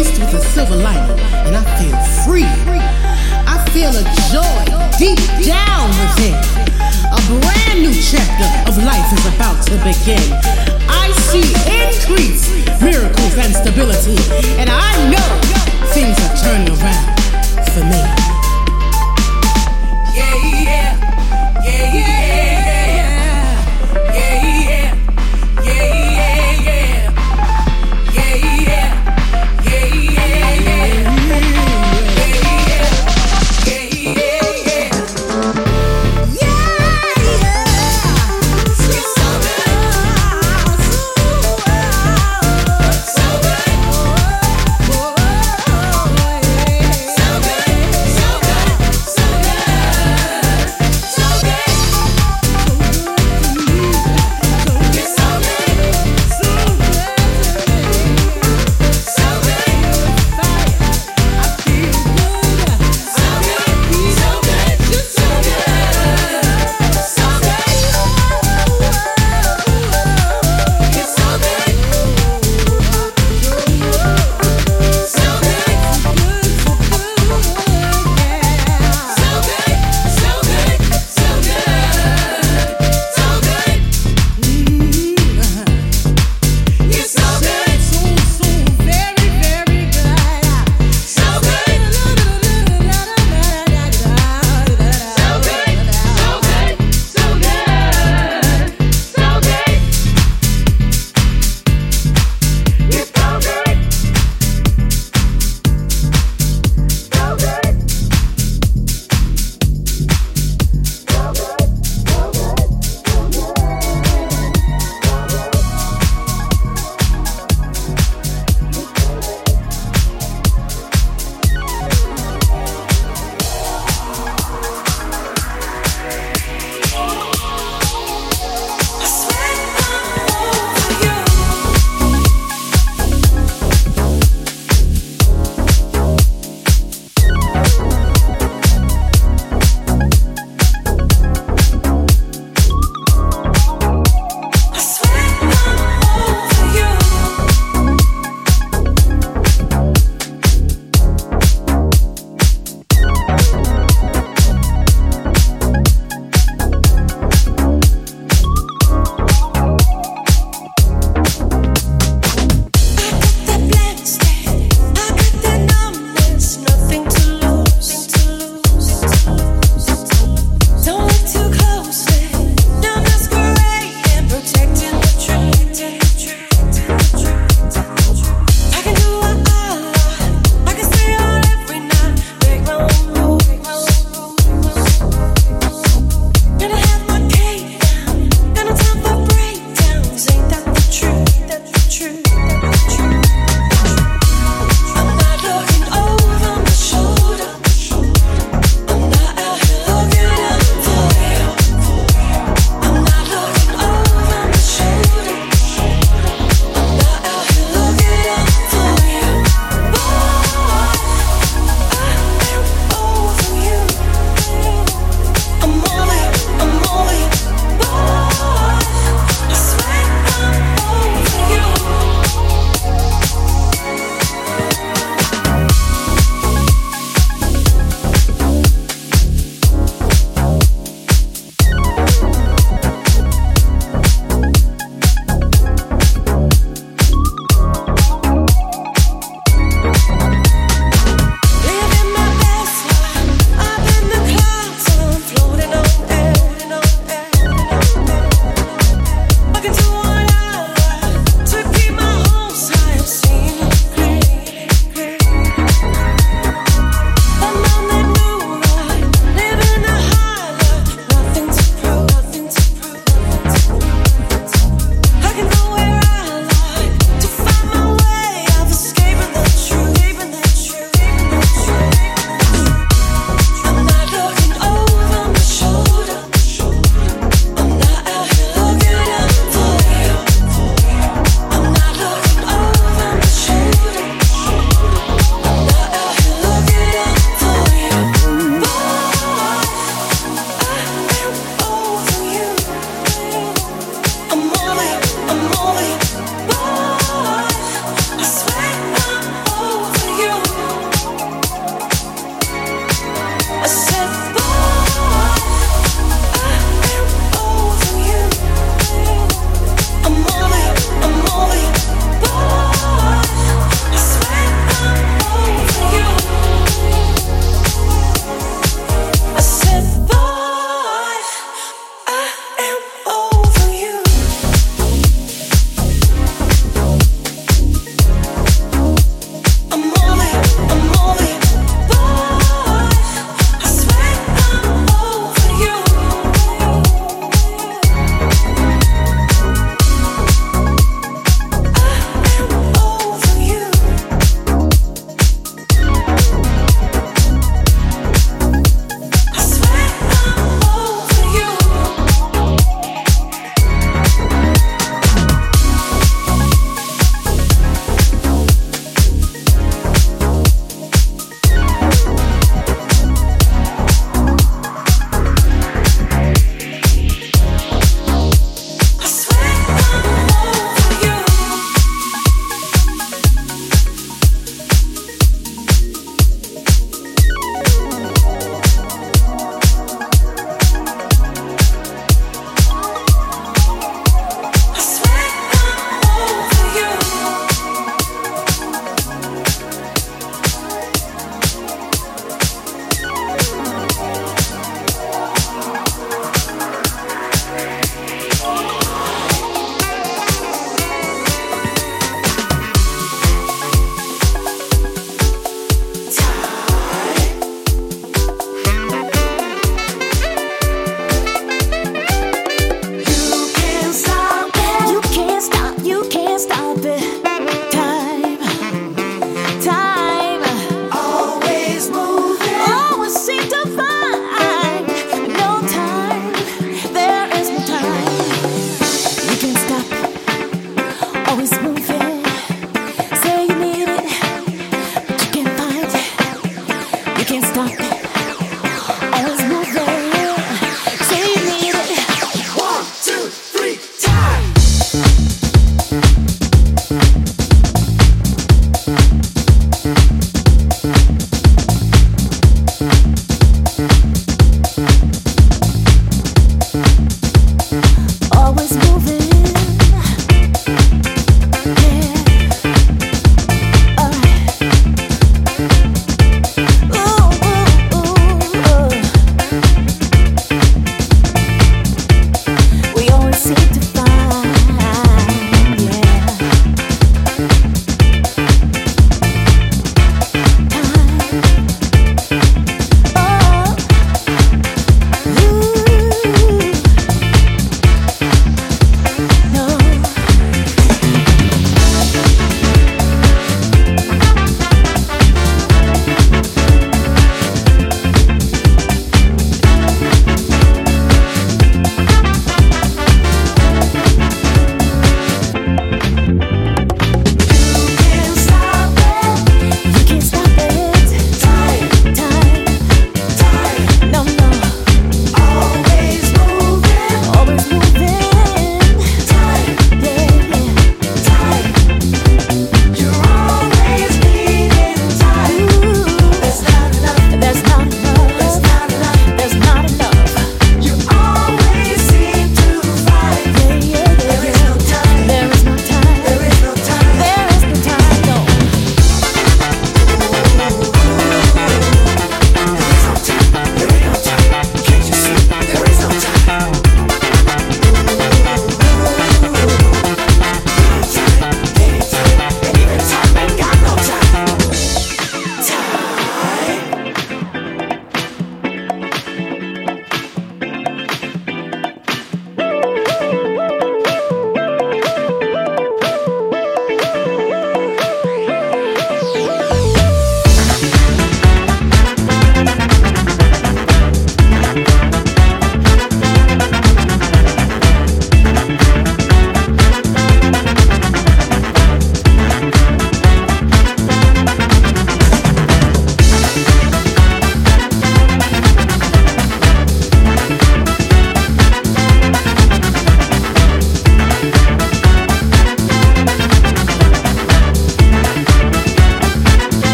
laced with a silver lining, and I feel free. I feel a joy deep down within. A brand new chapter of life is about to begin. I see increase, miracles, and stability, and I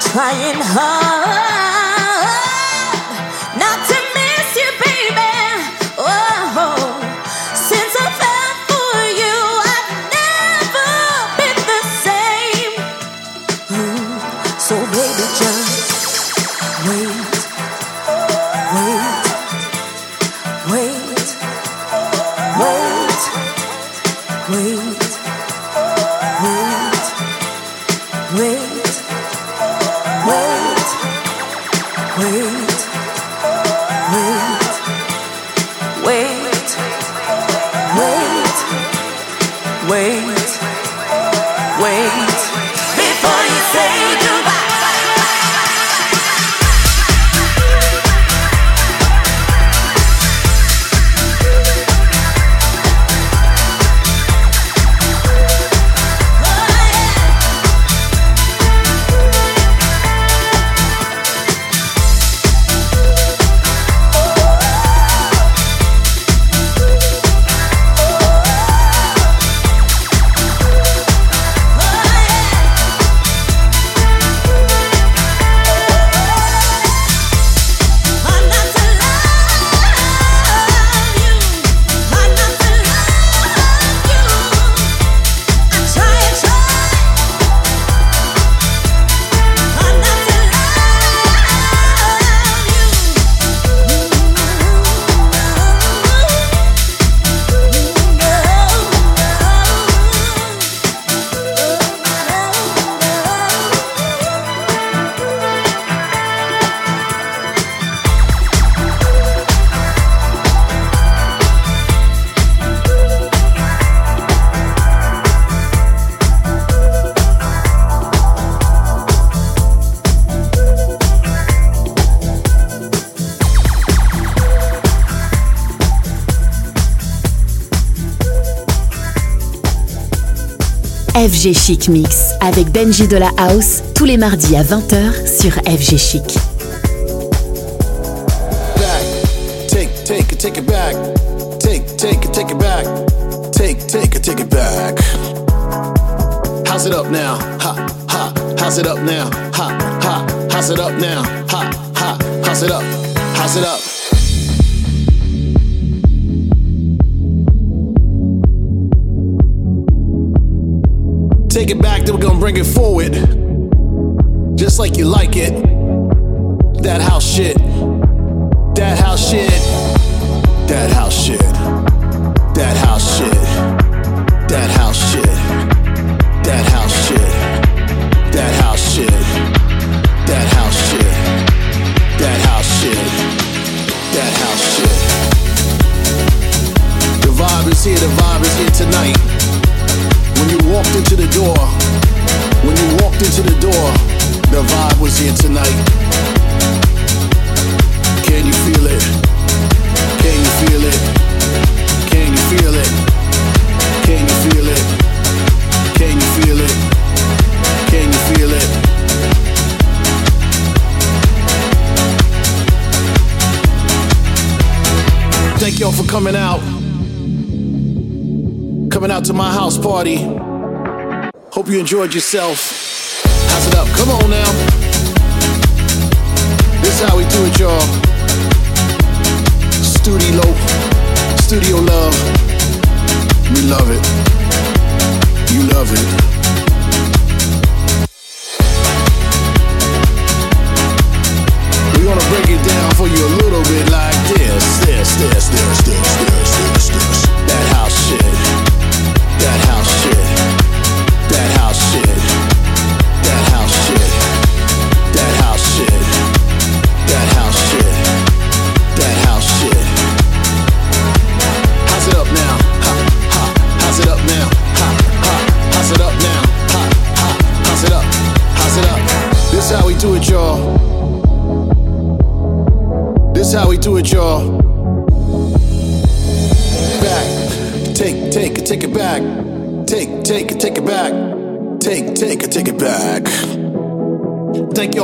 Trying hard FG Chic Mix avec Benji de la House tous les mardis à 20h sur FG Chic. Back, take, take take it back. Take, take take it back. Take, take take it back. How's it up now? Ha, ha. How's it up now? Ha, ha. How's it up now? Ha, ha. How's it up? How's it up? Take it back, then we're gonna bring it forward. Just like you like it. That house shit. That house shit. That house shit. That house shit. That house shit. That house shit. That house shit. That house shit. That house shit. That house shit. The vibe is here, the vibe is here tonight. Walked into the door, when you walked into the door, the vibe was here tonight. Can you feel it? Can you feel it? Can you feel it? Can you feel it? Can you feel it? Can you feel it? Thank y'all for coming out. Coming out to my house party. Hope you enjoyed yourself. How's it up? Come on now. This is how we do it, y'all. Studio, studio love. We love it. You love it.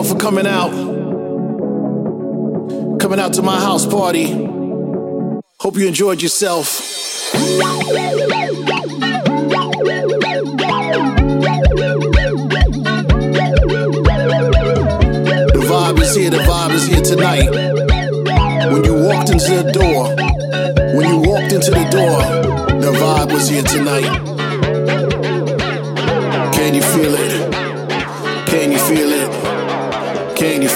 Y'all for coming out. Coming out to my house party. Hope you enjoyed yourself. The vibe is here, the vibe is here tonight. When you walked into the door, when you walked into the door, the vibe was here tonight.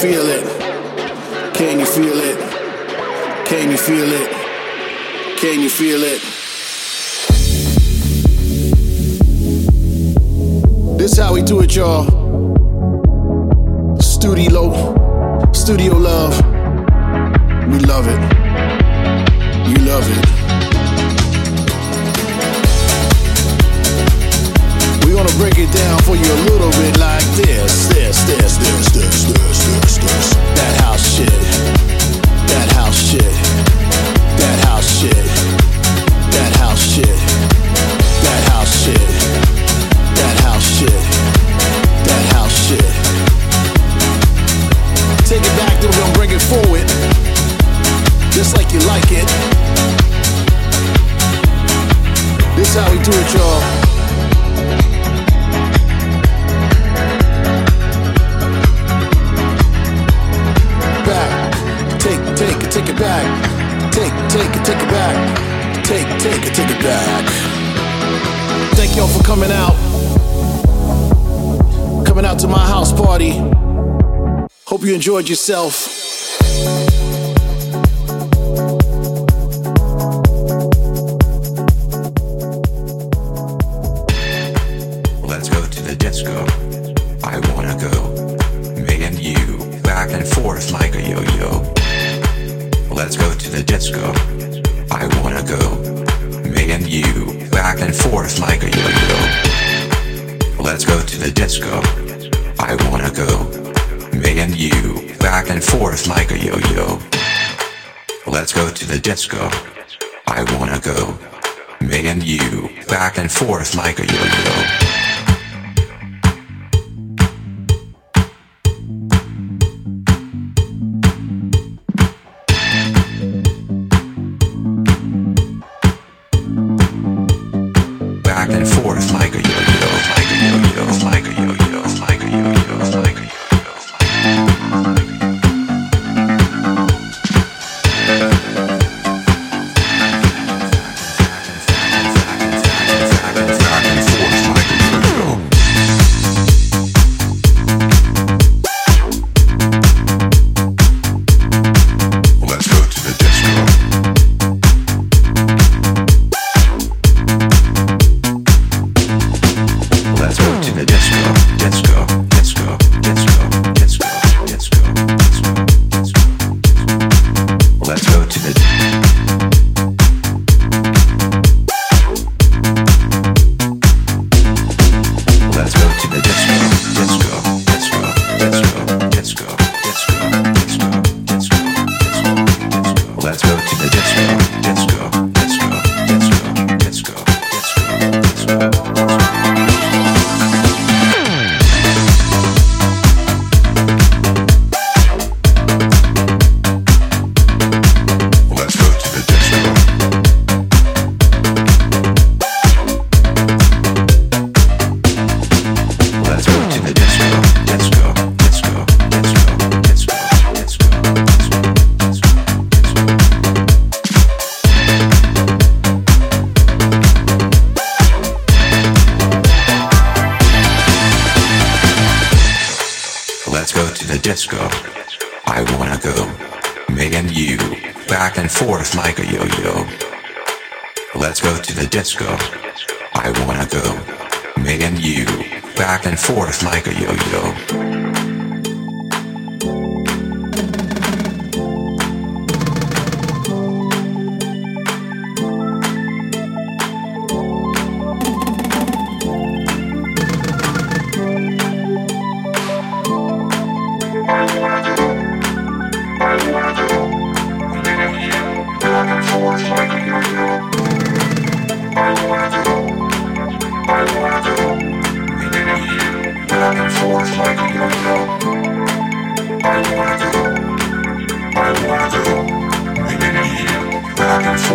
Feel it? Can you feel it? Can you feel it? Can you feel it? This how we do it, y'all. Studio, studio love. We love it. You love it. Gonna break it down for you a little bit like this, this, this, this, this, this, this, this. That house shit. That house shit. That house shit. Enjoyed yourself. Forth like a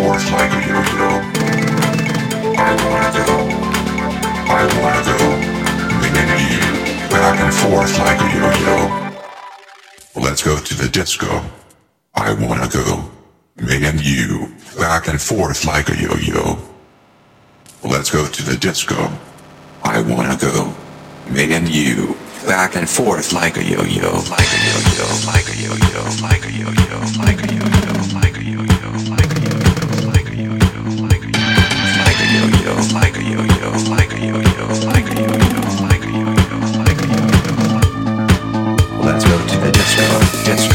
forth like a yo-yo. Let's go to the disco. I wanna go. Me and you, back and forth like a yo-yo. Let's go to the disco. I wanna go. Me and you, back and forth like a yo-yo, like a yo-yo, like a yo-yo, like a yo-yo, like a yo-yo. Let's go to the disco.